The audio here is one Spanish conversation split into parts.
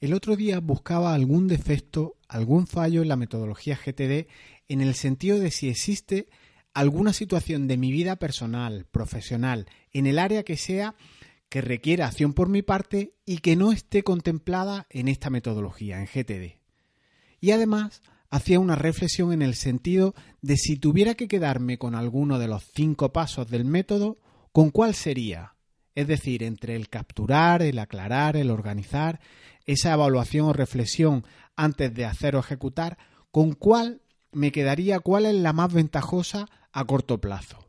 El otro día buscaba algún defecto, algún fallo en la metodología GTD en el sentido de si existe alguna situación de mi vida personal, profesional, en el área que sea, que requiera acción por mi parte y que no esté contemplada en esta metodología, en GTD. Y además, hacía una reflexión en el sentido de si tuviera que quedarme con alguno de los cinco pasos del método, ¿con cuál sería? Es decir, entre el capturar, el aclarar, el organizar, esa evaluación o reflexión antes de hacer o ejecutar, ¿con cuál me quedaría, cuál es la más ventajosa a corto plazo?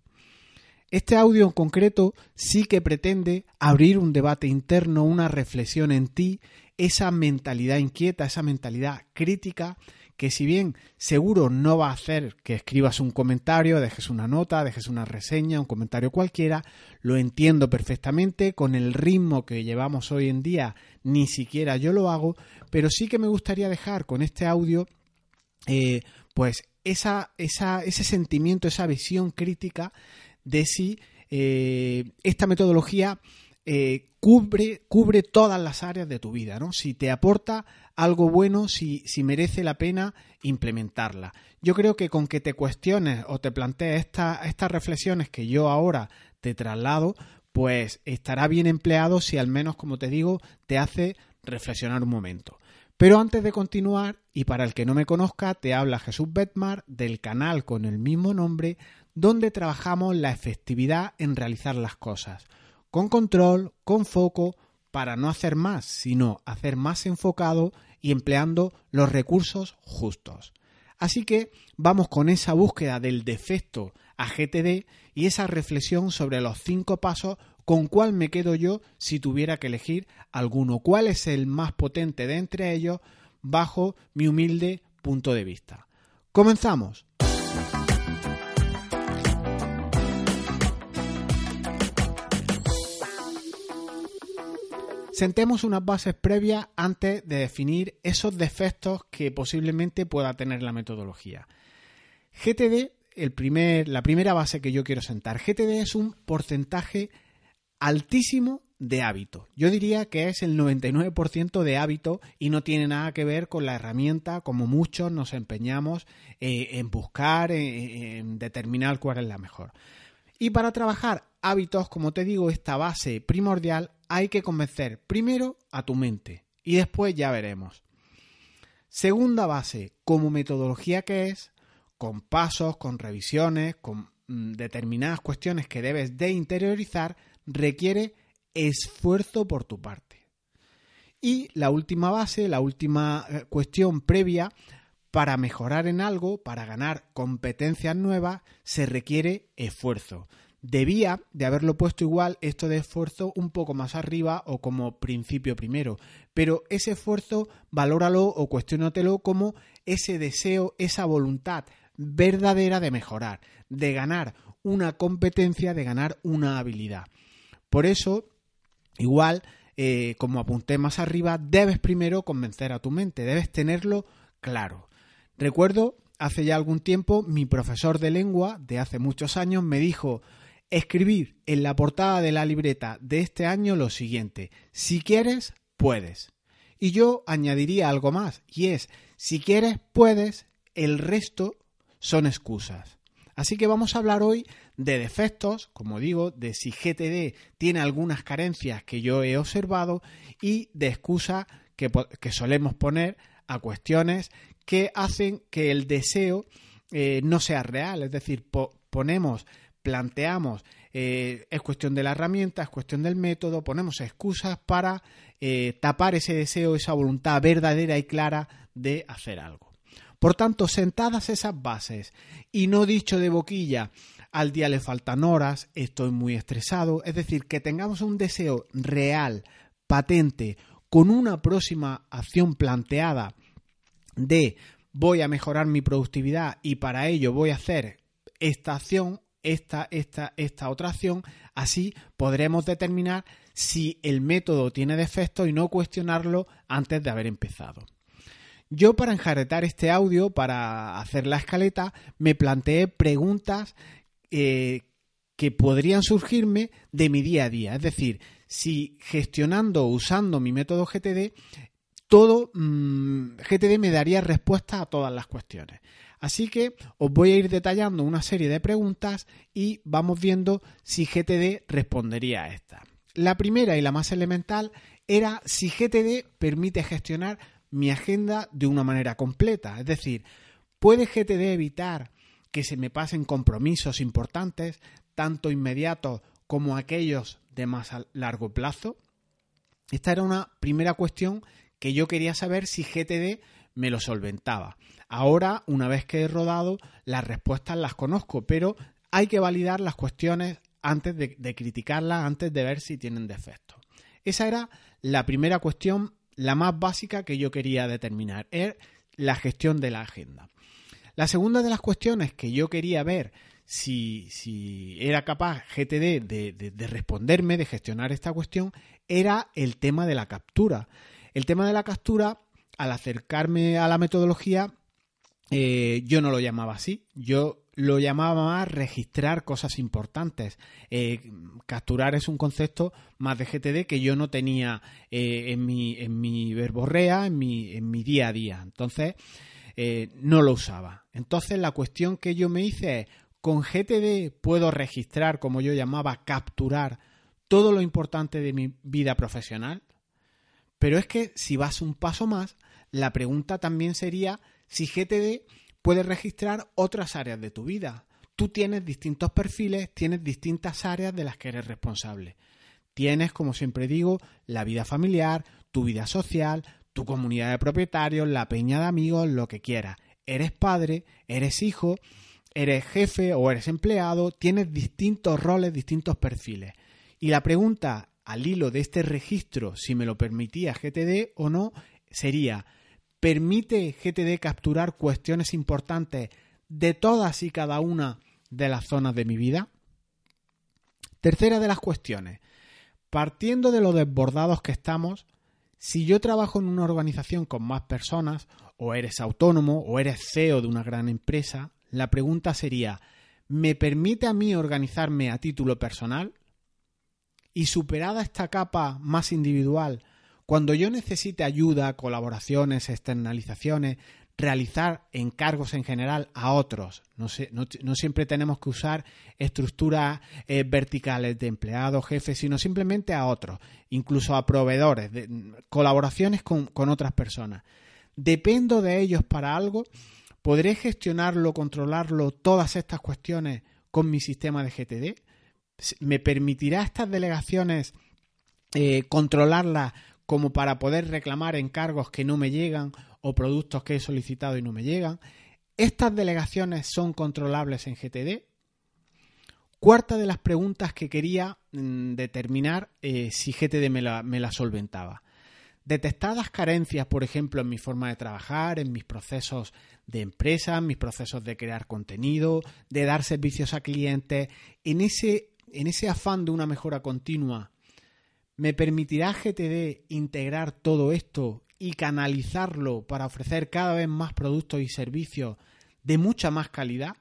Este audio en concreto sí que pretende abrir un debate interno, una reflexión en ti, esa mentalidad inquieta, esa mentalidad crítica que si bien seguro no va a hacer que escribas un comentario, dejes una nota, dejes una reseña, un comentario cualquiera, lo entiendo perfectamente, con el ritmo que llevamos hoy en día ni siquiera yo lo hago, pero sí que me gustaría dejar con este audio eh, pues esa, esa, ese sentimiento, esa visión crítica de si eh, esta metodología eh, cubre, cubre todas las áreas de tu vida, ¿no? Si te aporta algo bueno, si, si merece la pena implementarla. Yo creo que con que te cuestiones o te plantees estas reflexiones que yo ahora te traslado, pues estará bien empleado si al menos, como te digo, te hace reflexionar un momento. Pero antes de continuar, y para el que no me conozca, te habla Jesús Betmar del canal con el mismo nombre, donde trabajamos la efectividad en realizar las cosas con control, con foco, para no hacer más, sino hacer más enfocado y empleando los recursos justos. Así que vamos con esa búsqueda del defecto a GTD y esa reflexión sobre los cinco pasos con cuál me quedo yo si tuviera que elegir alguno, cuál es el más potente de entre ellos bajo mi humilde punto de vista. Comenzamos. Sentemos unas bases previas antes de definir esos defectos que posiblemente pueda tener la metodología. GTD, el primer, la primera base que yo quiero sentar, GTD es un porcentaje altísimo de hábito. Yo diría que es el 99% de hábito y no tiene nada que ver con la herramienta como muchos nos empeñamos eh, en buscar, en determinar cuál es la mejor. Y para trabajar hábitos, como te digo, esta base primordial hay que convencer primero a tu mente y después ya veremos. Segunda base, como metodología que es, con pasos, con revisiones, con mm, determinadas cuestiones que debes de interiorizar, requiere esfuerzo por tu parte. Y la última base, la última eh, cuestión previa, para mejorar en algo, para ganar competencias nuevas, se requiere esfuerzo. Debía de haberlo puesto igual esto de esfuerzo un poco más arriba o como principio primero, pero ese esfuerzo valóralo o cuestionatelo como ese deseo, esa voluntad verdadera de mejorar, de ganar una competencia, de ganar una habilidad. Por eso, igual, eh, como apunté más arriba, debes primero convencer a tu mente, debes tenerlo claro. Recuerdo, hace ya algún tiempo, mi profesor de lengua de hace muchos años me dijo, escribir en la portada de la libreta de este año lo siguiente, si quieres, puedes. Y yo añadiría algo más, y es, si quieres, puedes, el resto son excusas. Así que vamos a hablar hoy de defectos, como digo, de si GTD tiene algunas carencias que yo he observado y de excusas que, solemos poner a cuestiones que hacen que el deseo eh, no sea real. Es decir, ponemos planteamos, eh, es cuestión de la herramienta, es cuestión del método, ponemos excusas para eh, tapar ese deseo, esa voluntad verdadera y clara de hacer algo. Por tanto, sentadas esas bases y no dicho de boquilla, al día le faltan horas, estoy muy estresado, es decir, que tengamos un deseo real, patente, con una próxima acción planteada de voy a mejorar mi productividad y para ello voy a hacer esta acción esta, esta, esta otra acción, así podremos determinar si el método tiene defectos y no cuestionarlo antes de haber empezado. Yo para enjaretar este audio, para hacer la escaleta, me planteé preguntas eh, que podrían surgirme de mi día a día. Es decir, si gestionando, usando mi método GTD, todo mm, GTD me daría respuesta a todas las cuestiones. Así que os voy a ir detallando una serie de preguntas y vamos viendo si GTD respondería a estas. La primera y la más elemental era si GTD permite gestionar mi agenda de una manera completa. Es decir, ¿puede GTD evitar que se me pasen compromisos importantes, tanto inmediatos como aquellos de más largo plazo? Esta era una primera cuestión que yo quería saber si GTD me lo solventaba. Ahora, una vez que he rodado, las respuestas las conozco, pero hay que validar las cuestiones antes de, criticarlas, antes de ver si tienen defectos. Esa era la primera cuestión, la más básica que yo quería determinar, es la gestión de la agenda. La segunda de las cuestiones que yo quería ver si, era capaz GTD de, responderme, de gestionar esta cuestión, era el tema de la captura. El tema de la captura, al acercarme a la metodología, eh, yo no lo llamaba así. Yo lo llamaba más registrar cosas importantes. Eh, capturar es un concepto más de GTD que yo no tenía eh, en, mi, en mi verborrea, en mi, en mi día a día. Entonces, no lo usaba. Entonces, la cuestión que yo me hice es, con GTD puedo registrar, como yo llamaba, capturar todo lo importante de mi vida profesional. Pero es que si vas un paso más, la pregunta también sería si GTD puedes registrar otras áreas de tu vida. Tú tienes distintos perfiles, tienes distintas áreas de las que eres responsable. Tienes, como siempre digo, la vida familiar, tu vida social, tu comunidad de propietarios, la peña de amigos, lo que quieras. Eres padre, eres hijo, eres jefe o eres empleado, tienes distintos roles, distintos perfiles. Y la pregunta al hilo de este registro, si me lo permitía GTD o no, sería, permite GTD capturar cuestiones importantes de todas y cada una de las zonas de mi vida? Tercera de las cuestiones. Partiendo de lo desbordados que estamos, si yo trabajo en una organización con más personas, o eres autónomo, o eres CEO de una gran empresa, la pregunta sería, ¿me permite a mí organizarme a título personal? Y superada esta capa más individual, cuando yo necesite ayuda, colaboraciones, externalizaciones, realizar encargos en general a otros. No, siempre tenemos que usar estructuras eh, verticales de empleados, jefes, sino simplemente a otros, incluso a proveedores, colaboraciones con, con otras personas. Dependo de ellos para algo, ¿podré gestionarlo, controlarlo, todas estas cuestiones con mi sistema de GTD? ¿Me permitirá estas delegaciones eh, controlarlas como para poder reclamar encargos que no me llegan o productos que he solicitado y no me llegan. ¿Estas delegaciones son controlables en GTD? Cuarta de las preguntas que quería mm, determinar eh, si GTD me la, me la solventaba. Detectadas carencias, por ejemplo, en mi forma de trabajar, en mis procesos de empresa, en mis procesos de crear contenido, de dar servicios a clientes, en ese, en ese afán de una mejora continua ¿Me permitirá GTD integrar todo esto y canalizarlo para ofrecer cada vez más productos y servicios de mucha más calidad?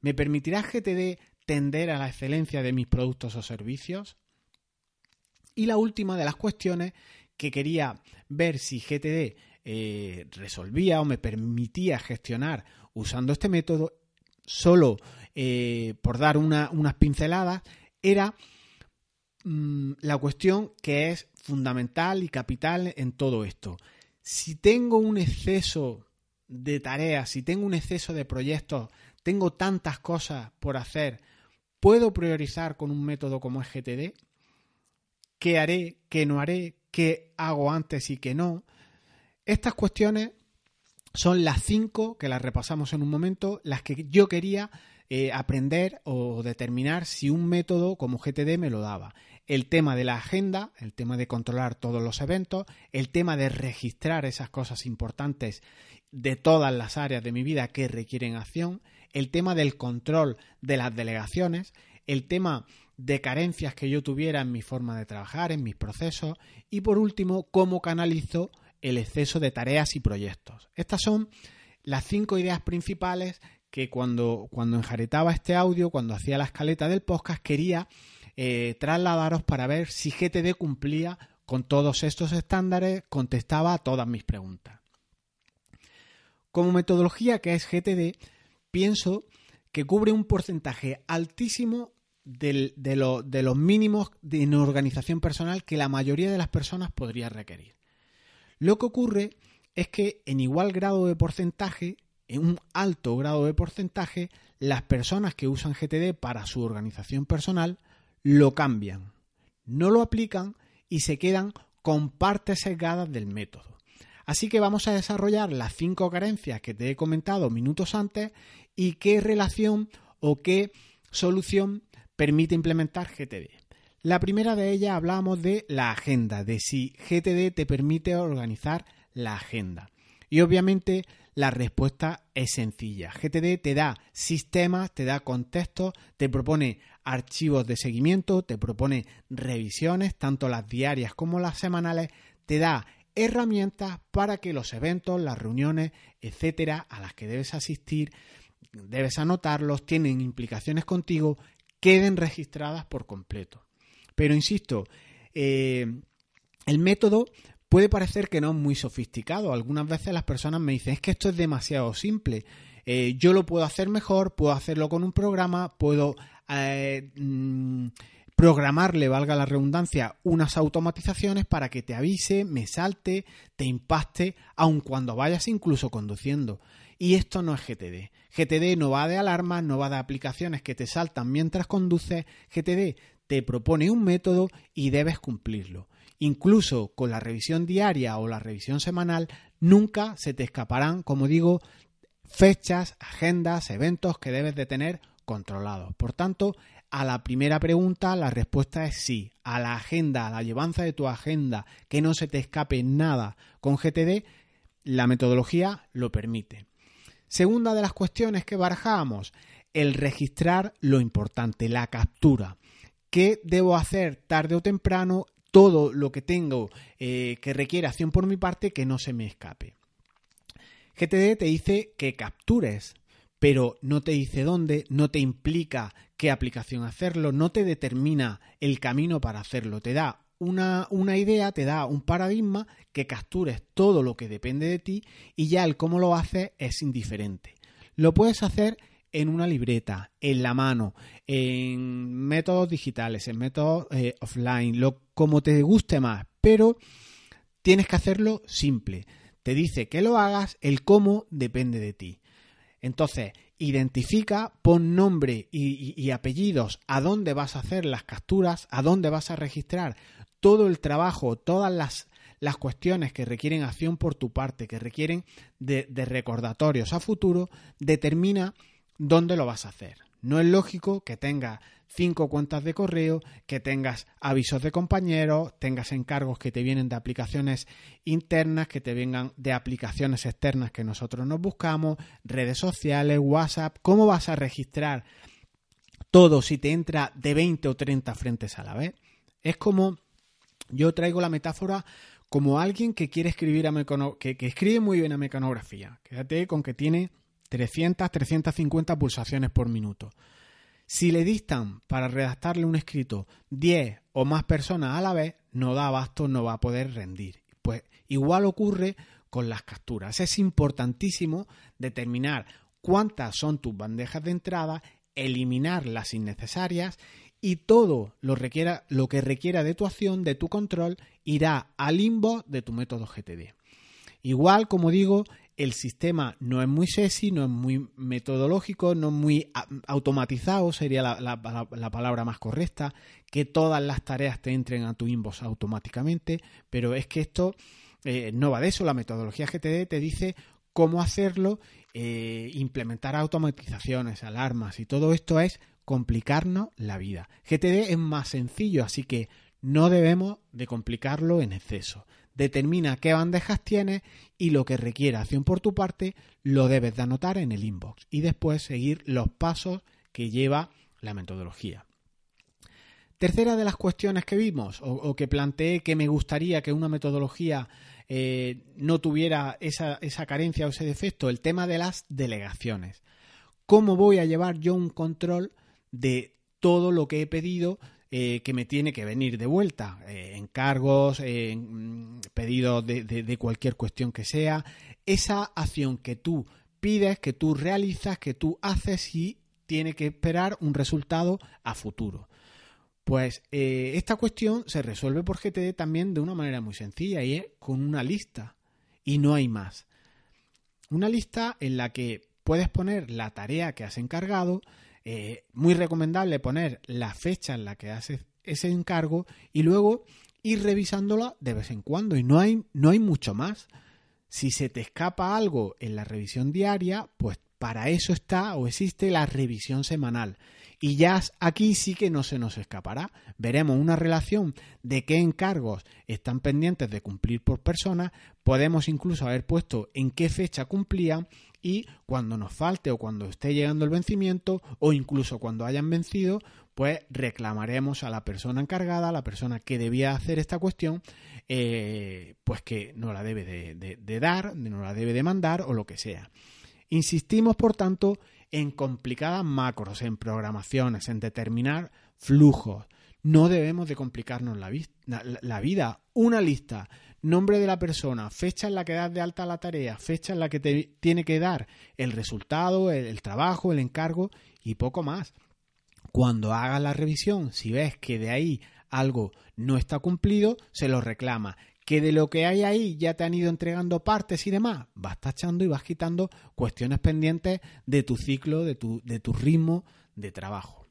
¿Me permitirá GTD tender a la excelencia de mis productos o servicios? Y la última de las cuestiones que quería ver si GTD eh, resolvía o me permitía gestionar usando este método, solo eh, por dar unas pinceladas, era Mm, la cuestión que es fundamental y capital en todo esto. Si tengo un exceso de tareas, si tengo un exceso de proyectos, tengo tantas cosas por hacer, ¿puedo priorizar con un método como es GTD? ¿Qué haré? ¿Qué no haré? ¿Qué hago antes y qué no? Estas cuestiones son las cinco que las repasamos en un momento, las que yo quería eh, aprender o determinar si un método como GTD me lo daba el tema de la agenda, el tema de controlar todos los eventos, el tema de registrar esas cosas importantes de todas las áreas de mi vida que requieren acción, el tema del control de las delegaciones, el tema de carencias que yo tuviera en mi forma de trabajar, en mis procesos y por último, cómo canalizo el exceso de tareas y proyectos. Estas son las cinco ideas principales que cuando, cuando enjaretaba este audio, cuando hacía la escaleta del podcast, quería eh, trasladaros para ver si GTD cumplía con todos estos estándares contestaba a todas mis preguntas. Como metodología que es GTD, pienso que cubre un porcentaje altísimo de, los mínimos en organización personal que la mayoría de las personas podría requerir. Lo que ocurre es que en igual grado de porcentaje, en un alto grado de porcentaje, las personas que usan GTD para su organización personal lo cambian, no lo aplican y se quedan con partes sesgadas del método. Así que vamos a desarrollar las cinco carencias que te he comentado minutos antes y qué relación o qué solución permite implementar GTD. La primera de ellas hablamos de la agenda, de si GTD te permite organizar la agenda. Y obviamente la respuesta es sencilla. GTD te da sistemas, te da contextos, te propone archivos de seguimiento, te propone revisiones, tanto las diarias como las semanales, te da herramientas para que los eventos, las reuniones, etcétera, a las que debes asistir, debes anotarlos, tienen implicaciones contigo, queden registradas por completo. Pero insisto, eh, el método puede parecer que no es muy sofisticado. Algunas veces las personas me dicen, es que esto es demasiado simple. Eh, yo lo puedo hacer mejor, puedo hacerlo con un programa, puedo eh, mm, programarle, valga la redundancia, unas automatizaciones para que te avise, me salte, te impacte, aun cuando vayas incluso conduciendo. Y esto no es GTD. GTD no va de alarmas, no va de aplicaciones que te saltan mientras conduces. GTD te propone un método y debes cumplirlo. Incluso con la revisión diaria o la revisión semanal, nunca se te escaparán, como digo, fechas, agendas, eventos que debes de tener controlados. Por tanto, a la primera pregunta la respuesta es sí. A la agenda, a la llevanza de tu agenda, que no se te escape nada con GTD, la metodología lo permite. Segunda de las cuestiones que barajamos, el registrar lo importante, la captura. ¿Qué debo hacer tarde o temprano todo lo que tengo eh, que requiere acción por mi parte que no se me escape. GTD te dice que captures, pero no te dice dónde, no te implica qué aplicación hacerlo, no te determina el camino para hacerlo, te da una, una, idea, te da un paradigma que captures todo lo que depende de ti y ya el cómo lo haces es indiferente. Lo puedes hacer en una libreta, en la mano, en métodos digitales, en métodos eh, offline, lo, como te guste más, pero tienes que hacerlo simple. Te dice que lo hagas, el cómo depende de ti. Entonces, identifica, pon nombre y, apellidos a dónde vas a hacer las capturas, a dónde vas a registrar todo el trabajo, todas las, las cuestiones que requieren acción por tu parte, que requieren de, de recordatorios a futuro, determina dónde lo vas a hacer. No es lógico que tengas cinco cuentas de correo, que tengas avisos de compañeros, tengas encargos que te vienen de aplicaciones internas, que te vengan de aplicaciones externas que nosotros nos buscamos, redes sociales, WhatsApp. ¿Cómo vas a registrar todo si te entra de 20 o 30 frentes a la vez? Es como yo traigo la metáfora como alguien que quiere escribir a que, que escribe muy bien a mecanografía. Quédate con que tiene 300, 350 pulsaciones por minuto. Si le distan para redactarle un escrito 10 o más personas a la vez, no da abasto, no va a poder rendir. Pues igual ocurre con las capturas. Es importantísimo determinar cuántas son tus bandejas de entrada, eliminar las innecesarias y todo lo, requiera, lo que requiera de tu acción, de tu control, irá al limbo de tu método GTD. Igual, como digo, el sistema no es muy sexy, no es muy metodológico, no es muy automatizado, sería la, palabra más correcta, que todas las tareas te entren a tu inbox automáticamente, pero es que esto eh, no va de eso, la metodología GTD te dice cómo hacerlo, eh, implementar automatizaciones, alarmas y todo esto es complicarnos la vida. GTD es más sencillo, así que no debemos de complicarlo en exceso determina qué bandejas tienes y lo que requiera acción por tu parte lo debes de anotar en el inbox y después seguir los pasos que lleva la metodología. Tercera de las cuestiones que vimos o, que planteé que me gustaría que una metodología eh, no tuviera esa, esa carencia o ese defecto, el tema de las delegaciones. ¿Cómo voy a llevar yo un control de todo lo que he pedido eh, que me tiene que venir de vuelta, eh, encargos, mm, pedidos de, cualquier cuestión que sea, esa acción que tú pides, que tú realizas, que tú haces y tiene que esperar un resultado a futuro. Pues eh, esta cuestión se resuelve por GTD también de una manera muy sencilla y es con una lista y no hay más. Una lista en la que puedes poner la tarea que has encargado, eh, muy recomendable poner la fecha en la que haces ese encargo y luego ir revisándola de vez en cuando y no hay, no hay mucho más. Si se te escapa algo en la revisión diaria, pues para eso está o existe la revisión semanal. Y ya aquí sí que no se nos escapará. Veremos una relación de qué encargos están pendientes de cumplir por persona. Podemos incluso haber puesto en qué fecha cumplían y cuando nos falte o cuando esté llegando el vencimiento o incluso cuando hayan vencido, pues reclamaremos a la persona encargada, a la persona que debía hacer esta cuestión, eh, pues que no la debe de, de dar, no la debe de mandar o lo que sea. Insistimos, por tanto, en complicadas macros, en programaciones, en determinar flujos. No debemos de complicarnos la, vida. Una lista, nombre de la persona, fecha en la que das de alta la tarea, fecha en la que te tiene que dar el resultado, el, trabajo, el encargo y poco más. Cuando hagas la revisión, si ves que de ahí algo no está cumplido, se lo reclama que de lo que hay ahí ya te han ido entregando partes y demás, vas tachando y vas quitando cuestiones pendientes de tu ciclo, de tu, de tu ritmo de trabajo.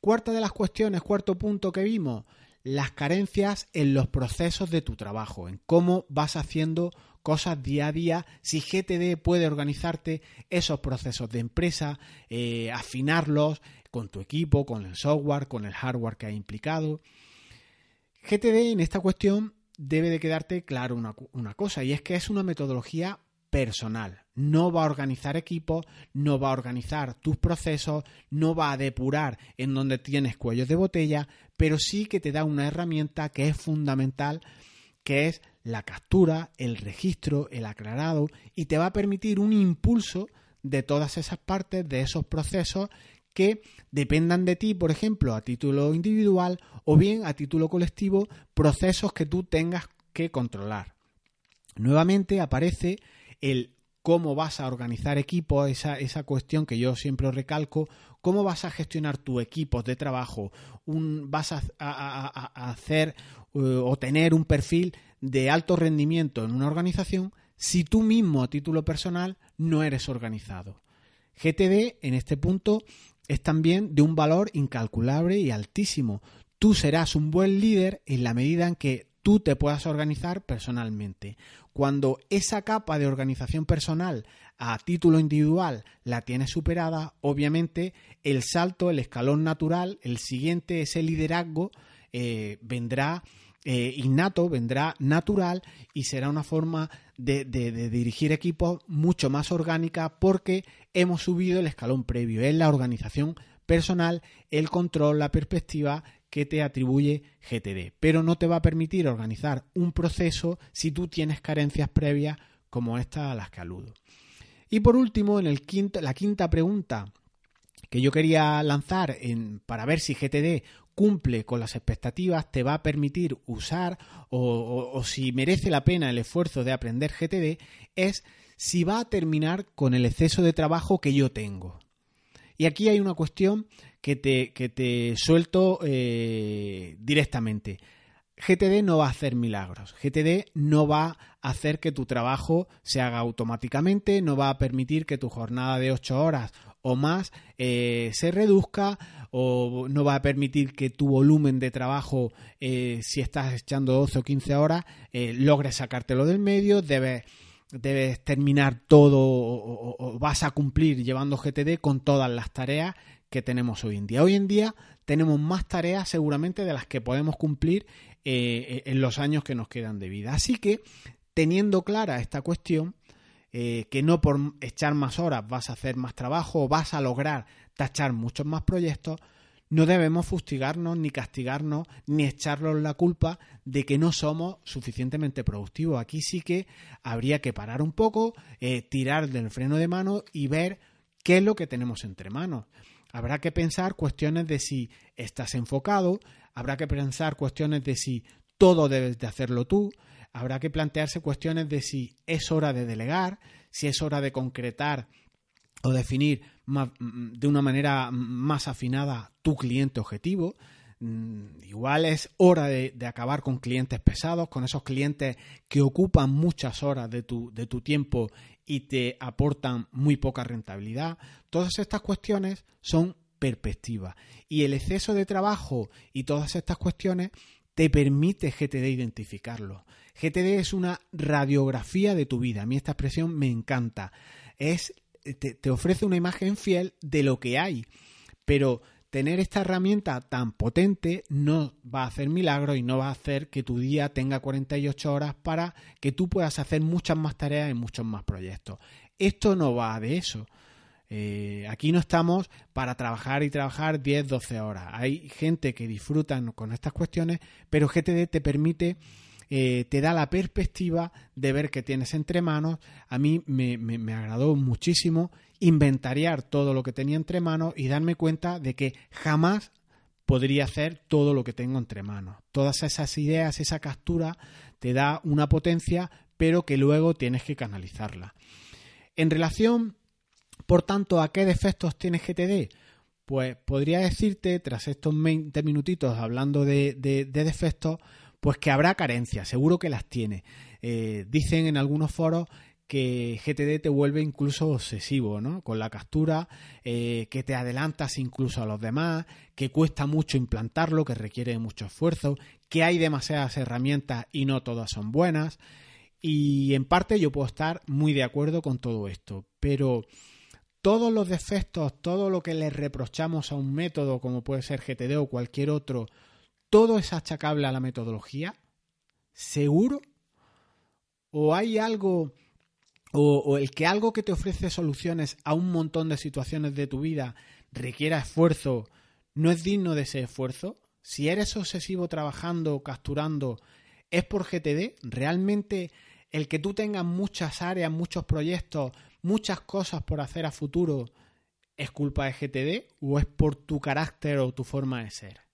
Cuarta de las cuestiones, cuarto punto que vimos, las carencias en los procesos de tu trabajo, en cómo vas haciendo cosas día a día, si GTD puede organizarte esos procesos de empresa, eh, afinarlos con tu equipo, con el software, con el hardware que ha implicado. GTD en esta cuestión debe de quedarte claro una, cosa, y es que es una metodología personal. No va a organizar equipos, no va a organizar tus procesos, no va a depurar en donde tienes cuellos de botella, pero sí que te da una herramienta que es fundamental, que es la captura, el registro, el aclarado, y te va a permitir un impulso de todas esas partes, de esos procesos que dependan de ti, por ejemplo, a título individual o bien a título colectivo, procesos que tú tengas que controlar. Nuevamente aparece el cómo vas a organizar equipos, esa, esa cuestión que yo siempre recalco, cómo vas a gestionar tu equipo de trabajo, un, vas a, hacer eh, o tener un perfil de alto rendimiento en una organización si tú mismo a título personal no eres organizado. GTD en este punto es también de un valor incalculable y altísimo. Tú serás un buen líder en la medida en que tú te puedas organizar personalmente. Cuando esa capa de organización personal a título individual la tienes superada, obviamente el salto, el escalón natural, el siguiente, ese liderazgo, eh, vendrá eh, innato, vendrá natural y será una forma de, dirigir equipos mucho más orgánica porque hemos subido el escalón previo. Es la organización personal, el control, la perspectiva que te atribuye GTD. Pero no te va a permitir organizar un proceso si tú tienes carencias previas como estas a las que aludo. Y por último, en el quinto, la quinta pregunta que yo quería lanzar en, para ver si GTD cumple con las expectativas, te va a permitir usar o, si merece la pena el esfuerzo de aprender GTD, es si va a terminar con el exceso de trabajo que yo tengo. Y aquí hay una cuestión que te, que te suelto eh, directamente. GTD no va a hacer milagros. GTD no va a hacer que tu trabajo se haga automáticamente, no va a permitir que tu jornada de 8 horas o más eh, se reduzca o no va a permitir que tu volumen de trabajo, eh, si estás echando 12 o 15 horas, eh, logres sacártelo del medio, debes, debes terminar todo o, vas a cumplir llevando GTD con todas las tareas que tenemos hoy en día. Hoy en día tenemos más tareas seguramente de las que podemos cumplir en los años que nos quedan de vida. Así que, teniendo clara esta cuestión, eh, que no por echar más horas vas a hacer más trabajo o vas a lograr tachar muchos más proyectos, no debemos fustigarnos ni castigarnos ni echarnos la culpa de que no somos suficientemente productivos. Aquí sí que habría que parar un poco, eh, tirar del freno de mano y ver qué es lo que tenemos entre manos. habrá que pensar cuestiones de si estás enfocado, habrá que pensar cuestiones de si todo debes de hacerlo tú, habrá que plantearse cuestiones de si es hora de delegar, si es hora de concretar o definir mm, de una manera más afinada tu cliente objetivo. Mm, igual es hora de, acabar con clientes pesados, con esos clientes que ocupan muchas horas de tu, tiempo y te aportan muy poca rentabilidad. Todas estas cuestiones son perspectiva. Y el exceso de trabajo y todas estas cuestiones te permite GTD identificarlo. GTD es una radiografía de tu vida. A mí esta expresión me encanta. Es, te, ofrece una imagen fiel de lo que hay. Pero tener esta herramienta tan potente no va a hacer milagros y no va a hacer que tu día tenga 48 horas para que tú puedas hacer muchas más tareas en muchos más proyectos. Esto no va de eso. Eh, aquí no estamos para trabajar y trabajar 10, 12 horas. Hay gente que disfruta con estas cuestiones, pero GTD te permite, eh, te da la perspectiva de ver qué tienes entre manos. A mí me, me agradó muchísimo inventariar todo lo que tenía entre manos y darme cuenta de que jamás podría hacer todo lo que tengo entre manos. Todas esas ideas, esa captura te da una potencia, pero que luego tienes que canalizarla. En relación, por tanto, a qué defectos tiene GTD, pues podría decirte, tras estos 20 minutitos hablando de, defectos, pues que habrá carencias, seguro que las tiene. Eh, dicen en algunos foros que GTD te vuelve incluso obsesivo, ¿no? Con la captura, eh, que te adelantas incluso a los demás, que cuesta mucho implantarlo, que requiere mucho esfuerzo, que hay demasiadas herramientas y no todas son buenas. Y en parte yo puedo estar muy de acuerdo con todo esto, pero todos los defectos, todo lo que le reprochamos a un método como puede ser GTD o cualquier otro, todo es achacable a la metodología, ¿seguro? ¿O hay algo o, el que algo que te ofrece soluciones a un montón de situaciones de tu vida requiera esfuerzo, no es digno de ese esfuerzo. Si eres obsesivo trabajando, capturando, es por GTD. Realmente el que tú tengas muchas áreas, muchos proyectos, muchas cosas por hacer a futuro, ¿es culpa de GTD o es por tu carácter o tu forma de ser?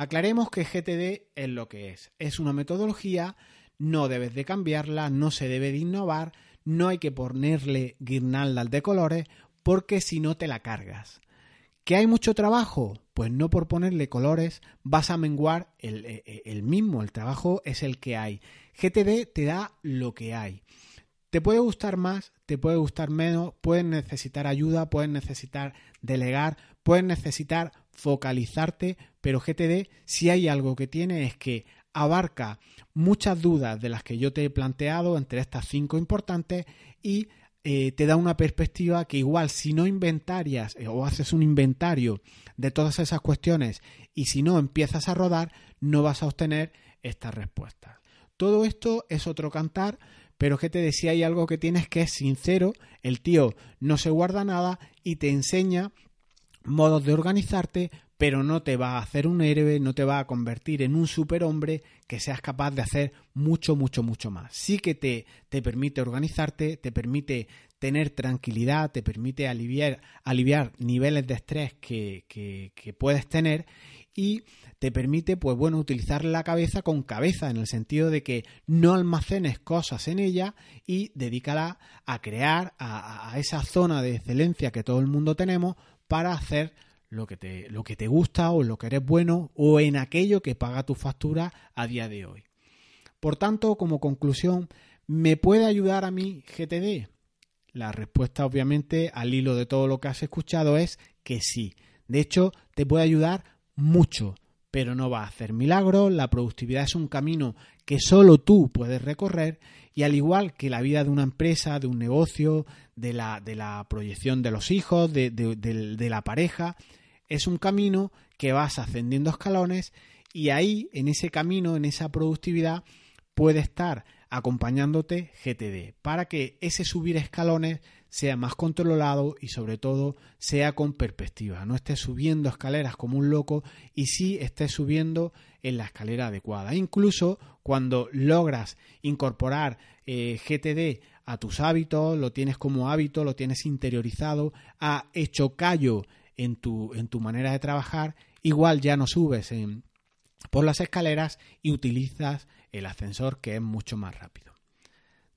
Aclaremos que GTD es lo que es. Es una metodología no debes de cambiarla, no se debe de innovar, no hay que ponerle guirnaldas de colores porque si no te la cargas. ¿Que hay mucho trabajo? Pues no por ponerle colores vas a menguar el, e, e, el, mismo, el trabajo es el que hay. GTD te da lo que hay. Te puede gustar más, te puede gustar menos, puedes necesitar ayuda, puedes necesitar delegar, puedes necesitar focalizarte, pero GTD si hay algo que tiene es que abarca muchas dudas de las que yo te he planteado entre estas cinco importantes y eh, te da una perspectiva que igual si no inventarias eh, o haces un inventario de todas esas cuestiones y si no empiezas a rodar, no vas a obtener estas respuestas. Todo esto es otro cantar, pero que te decía hay algo que tienes que es sincero, el tío no se guarda nada y te enseña modos de organizarte pero no te va a hacer un héroe, no te va a convertir en un superhombre que seas capaz de hacer mucho, mucho, mucho más. Sí que te, te permite organizarte, te permite tener tranquilidad, te permite aliviar, aliviar niveles de estrés que, que, puedes tener y te permite, pues bueno, utilizar la cabeza con cabeza, en el sentido de que no almacenes cosas en ella y dedícala a crear a, a esa zona de excelencia que todo el mundo tenemos para hacer lo que, te, lo que te gusta o lo que eres bueno o en aquello que paga tu factura a día de hoy. Por tanto, como conclusión, ¿me puede ayudar a mí GTD? La respuesta, obviamente, al hilo de todo lo que has escuchado es que sí. De hecho, te puede ayudar mucho, pero no va a hacer milagros. La productividad es un camino que solo tú puedes recorrer y al igual que la vida de una empresa, de un negocio, de la, de la proyección de los hijos, de, de la pareja, es un camino que vas ascendiendo escalones y ahí, en ese camino, en esa productividad, puede estar acompañándote GTD para que ese subir escalones sea más controlado y sobre todo sea con perspectiva. No estés subiendo escaleras como un loco y sí estés subiendo en la escalera adecuada. Incluso cuando logras incorporar eh, GTD a tus hábitos, lo tienes como hábito, lo tienes interiorizado, ha hecho callo en tu, en tu manera de trabajar, igual ya no subes por las escaleras y utilizas el ascensor que es mucho más rápido.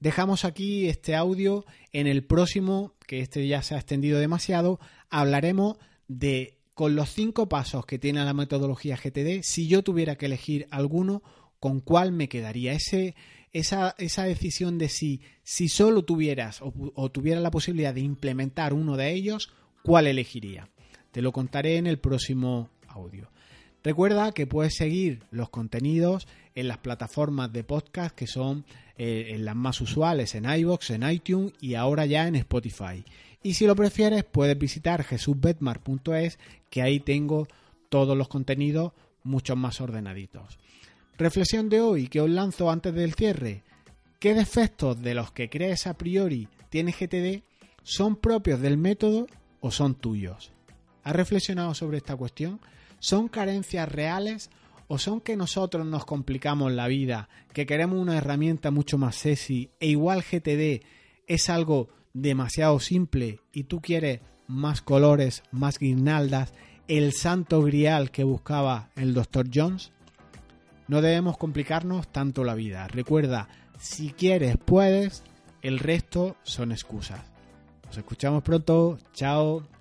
Dejamos aquí este audio. En el próximo, que este ya se ha extendido demasiado, hablaremos de con los cinco pasos que tiene la metodología GTD, si yo tuviera que elegir alguno, ¿con cuál me quedaría? Esa, esa, decisión de si, si solo tuvieras o, o la posibilidad de implementar uno de ellos, ¿cuál elegiría? Te lo contaré en el próximo audio. Recuerda que puedes seguir los contenidos en las plataformas de podcast que son eh, en las más usuales, en iBox, en iTunes y ahora ya en Spotify. Y si lo prefieres, puedes visitar jesusbetmar.es, que ahí tengo todos los contenidos mucho más ordenaditos. Reflexión de hoy que os lanzo antes del cierre. ¿Qué defectos de los que crees a priori tiene GTD son propios del método o son tuyos? ¿Has reflexionado sobre esta cuestión? ¿Son carencias reales o son que nosotros nos complicamos la vida, que queremos una herramienta mucho más sexy e igual GTD es algo demasiado simple y tú quieres más colores, más guirnaldas, el santo grial que buscaba el Dr. Jones? No debemos complicarnos tanto la vida. Recuerda, si quieres, puedes, el resto son excusas. Nos escuchamos pronto. Chao.